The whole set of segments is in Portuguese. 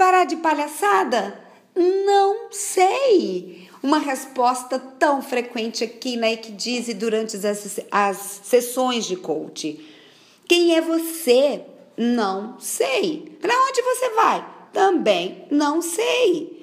parar de palhaçada? Não sei. Uma resposta tão frequente aqui na Equidize durante as, as sessões de coach. Quem é você? Não sei. Para onde você vai? Também não sei.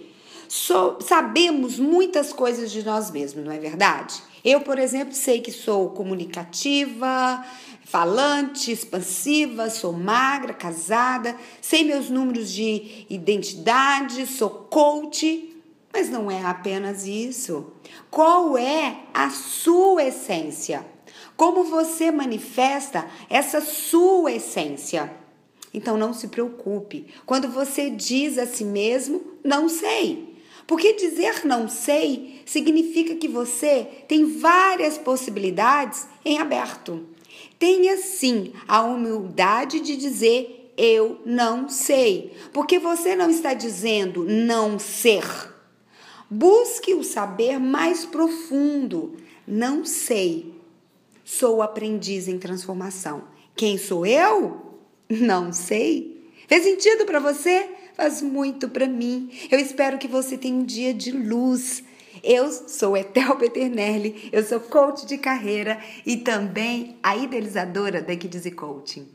So, sabemos muitas coisas de nós mesmos, não é verdade? Eu, por exemplo, sei que sou comunicativa, falante, expansiva, sou magra, casada, sei meus números de identidade, sou coach, mas não é apenas isso. Qual é a sua essência? Como você manifesta essa sua essência? Então não se preocupe. Quando você diz a si mesmo, não sei. Porque dizer não sei significa que você tem várias possibilidades em aberto. Tenha sim a humildade de dizer eu não sei, porque você não está dizendo não ser. Busque o saber mais profundo. Não sei. Sou aprendiz em transformação. Quem sou eu? Não sei. Fez sentido para você? Faz muito para mim. Eu espero que você tenha um dia de luz eu sou Etel Peternelli, eu sou coach de carreira e também a idealizadora da Kids Coaching.